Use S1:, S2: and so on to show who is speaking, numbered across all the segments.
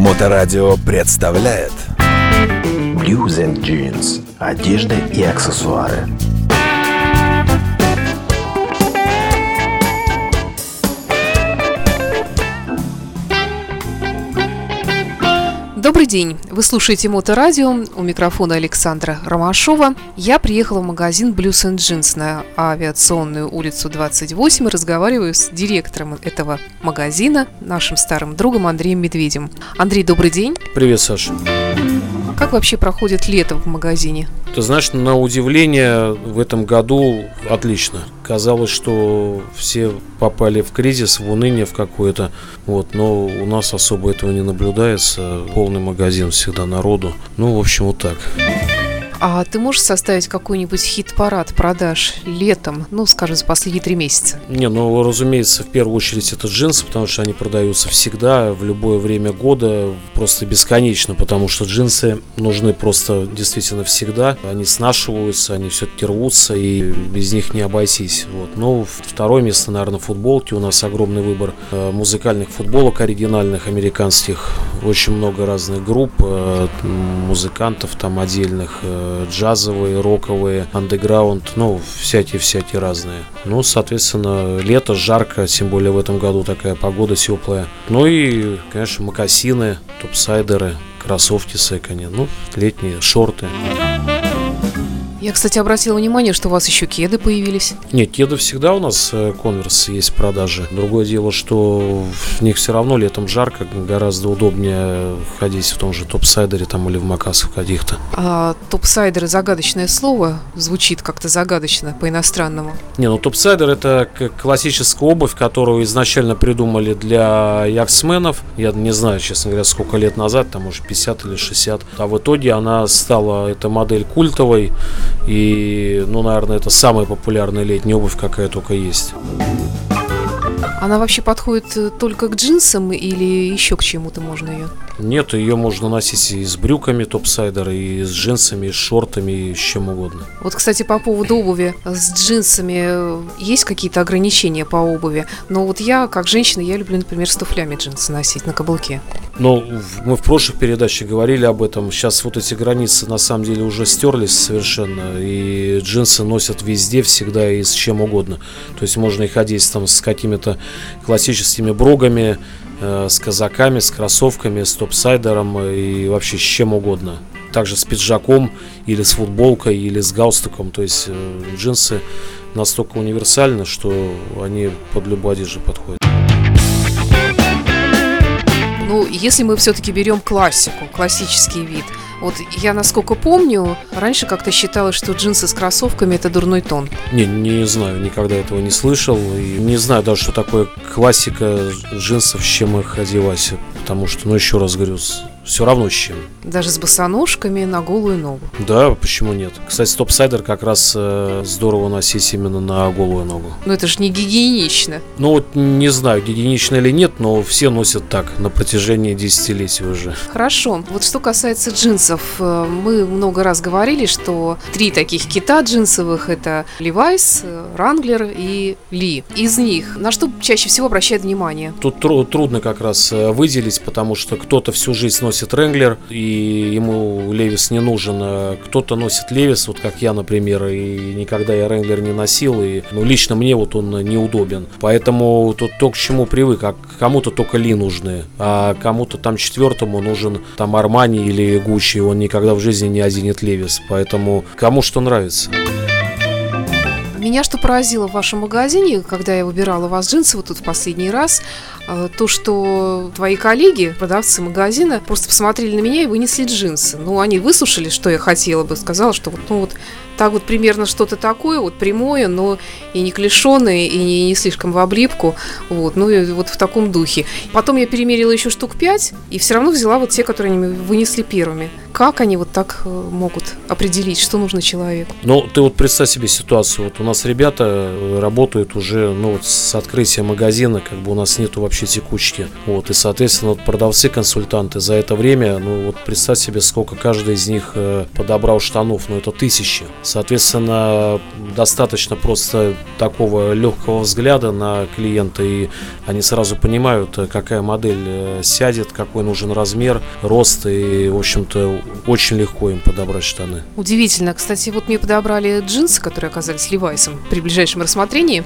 S1: Моторадио представляет
S2: Blues and Jeans. Одежда и аксессуары.
S3: Добрый день! Вы слушаете Моторадио. У микрофона Александра Ромашова. Я приехала в магазин Blues and Jeans на авиационную улицу 28 и разговариваю с директором этого магазина, нашим старым другом Андреем Медведем. Андрей, добрый день!
S4: Привет, Саша.
S3: Как вообще проходит лето в магазине?
S4: Ты знаешь, на удивление в этом году отлично. Казалось, что все попали в кризис, в уныние в какое-то. Вот, но у нас особо этого не наблюдается. Полный магазин всегда народу. Ну, в общем, вот так.
S3: А ты можешь составить какой-нибудь хит-парад продаж летом, ну, скажем, за последние три месяца?
S4: Не, ну, разумеется, в первую очередь это джинсы, потому что они продаются всегда, в любое время года, просто бесконечно, потому что джинсы нужны просто действительно всегда. Они снашиваются, они все-таки рвутся, и без них не обойтись. Вот. Ну, второе место, наверное, футболки. У нас огромный выбор э, музыкальных футболок оригинальных, американских. Очень много разных групп, э, музыкантов там отдельных, э, джазовые, роковые, андеграунд, ну, всякие-всякие разные. Ну, соответственно, лето, жарко, тем более в этом году такая погода теплая. Ну и, конечно, макасины, топсайдеры, кроссовки секони, ну, летние шорты.
S3: Я, кстати, обратила внимание, что у вас еще кеды появились.
S4: Нет, кеды всегда у нас конверс есть в продаже. Другое дело, что в них все равно летом жарко, гораздо удобнее ходить в том же топсайдере там или в макасах каких-то.
S3: А топсайдеры загадочное слово звучит как-то загадочно по-иностранному.
S4: Не, ну топсайдер это классическая обувь, которую изначально придумали для яхтсменов. Я не знаю, честно говоря, сколько лет назад, там может 50 или 60. А в итоге она стала, эта модель культовой. И, ну, наверное, это самая популярная летняя обувь, какая только есть.
S3: Она вообще подходит э, только к джинсам или еще к чему-то можно ее?
S4: Нет, ее можно носить и с брюками топсайдера, и с джинсами, и с шортами, и с чем угодно.
S3: Вот, кстати, по поводу обуви. С джинсами э, есть какие-то ограничения по обуви? Но вот я, как женщина, я люблю, например, с туфлями джинсы носить на каблуке.
S4: Ну, мы в прошлых передачах говорили об этом. Сейчас вот эти границы на самом деле уже стерлись совершенно. И джинсы носят везде, всегда и с чем угодно. То есть можно и ходить там с какими-то классическими брогами, э, с казаками, с кроссовками, с топсайдером и вообще с чем угодно. Также с пиджаком или с футболкой или с галстуком. То есть э, джинсы настолько универсальны, что они под любую одежду подходят.
S3: Ну, если мы все-таки берем классику, классический вид, вот я, насколько помню, раньше как-то считалось, что джинсы с кроссовками это дурной тон.
S4: Не, не знаю, никогда этого не слышал. И не знаю даже, что такое классика джинсов, с чем их одевать. Потому что, ну, еще раз говорю, все равно с чем.
S3: Даже с босоножками на голую ногу.
S4: Да, почему нет? Кстати, топсайдер как раз э, здорово носить именно на голую ногу.
S3: Но это же не гигиенично.
S4: Ну вот не знаю, гигиенично или нет, но все носят так на протяжении десятилетий уже.
S3: Хорошо. Вот что касается джинсов, э, мы много раз говорили, что три таких кита джинсовых это Levi's, Wrangler и Ли. Из них на что чаще всего обращает внимание?
S4: Тут тру- трудно как раз э, выделить, потому что кто-то всю жизнь носит Ренглер, и ему Левис не нужен. а Кто-то носит Левис, вот как я, например, и никогда я Ренглер не носил, и ну, лично мне вот он неудобен. Поэтому тут то, к чему привык, а кому-то только Ли нужны, а кому-то там четвертому нужен там Армани или Гуччи, он никогда в жизни не оденет Левис. Поэтому кому что нравится.
S3: Меня что поразило в вашем магазине, когда я выбирала у вас джинсы вот тут в последний раз, то, что твои коллеги, продавцы магазина, просто посмотрели на меня и вынесли джинсы. Ну, они выслушали, что я хотела бы, сказала, что вот, ну вот так вот примерно что-то такое, вот прямое, но и не клешеное, и не, не слишком в облипку, вот, ну и вот в таком духе. Потом я перемерила еще штук пять, и все равно взяла вот те, которые они вынесли первыми. Как они вот так э, могут определить, что нужно человеку?
S4: Ну, ты вот представь себе ситуацию. Вот у нас ребята э, работают уже, ну, вот с открытия магазина, как бы у нас нету вообще текучки. Вот, и, соответственно, вот продавцы, консультанты за это время, ну, вот представь себе, сколько каждый из них э, подобрал штанов, ну, это тысячи. Соответственно, достаточно просто такого легкого взгляда на клиента, и они сразу понимают, какая модель сядет, какой нужен размер, рост, и, в общем-то, очень легко им подобрать штаны.
S3: Удивительно. Кстати, вот мне подобрали джинсы, которые оказались Левайсом при ближайшем рассмотрении.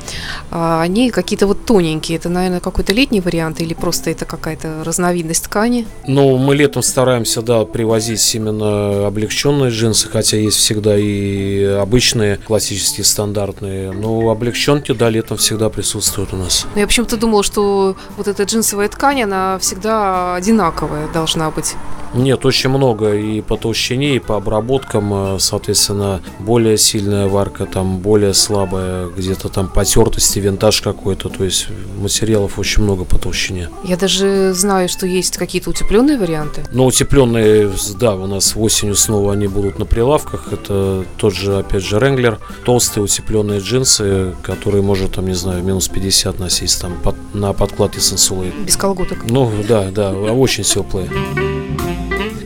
S3: А, Они какие-то вот тоненькие. Это, наверное, какой-то летний вариант или просто это какая-то разновидность ткани?
S4: Ну, мы летом стараемся, да, привозить именно облегченные джинсы, хотя есть всегда и обычные, классические, стандартные. Но облегченки, да, летом всегда присутствуют у нас.
S3: Но я почему-то думала, что вот эта джинсовая ткань, она всегда одинаковая должна быть.
S4: Нет, очень много и по толщине, и по обработкам, э, соответственно, более сильная варка, там более слабая, где-то там потертости, винтаж какой-то, то есть материалов очень много по толщине.
S3: Я даже знаю, что есть какие-то утепленные варианты.
S4: Но утепленные, да, у нас осенью снова они будут на прилавках. Это тот же, опять же, Wrangler. Толстые утепленные джинсы, которые может, там, не знаю, минус 50 носить там под- на подкладке сенсулы.
S3: Без колготок.
S4: Ну, да, да, очень теплые.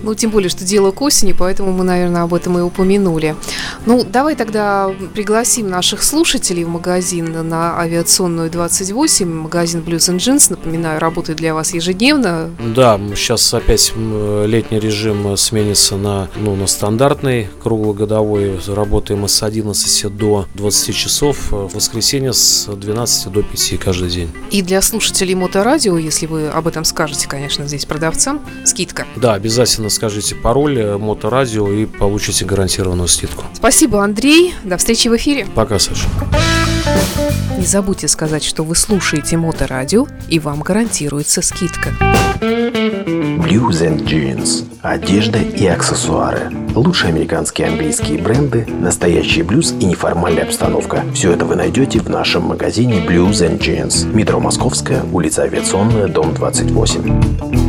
S3: Ну, тем более, что дело к осени, поэтому мы, наверное, об этом и упомянули. Ну, давай тогда пригласим наших слушателей в магазин на авиационную 28, магазин Blues and Jeans. Напоминаю, работает для вас ежедневно.
S4: Да, сейчас опять летний режим сменится на, ну, на стандартный круглогодовой. Работаем с 11 до 20 часов, в воскресенье с 12 до 5 каждый день.
S3: И для слушателей моторадио, если вы об этом скажете, конечно, здесь продавцам, скидка.
S4: Да, обязательно скажите пароль э, моторадио и получите гарантированную скидку.
S3: Спасибо, Андрей. До встречи в эфире.
S4: Пока, Саша.
S3: Не забудьте сказать, что вы слушаете Моторадио, и вам гарантируется скидка.
S2: Blues and Jeans. Одежда и аксессуары. Лучшие американские и английские бренды, настоящий блюз и неформальная обстановка. Все это вы найдете в нашем магазине Blues and Jeans. Метро Московская, улица Авиационная, дом 28.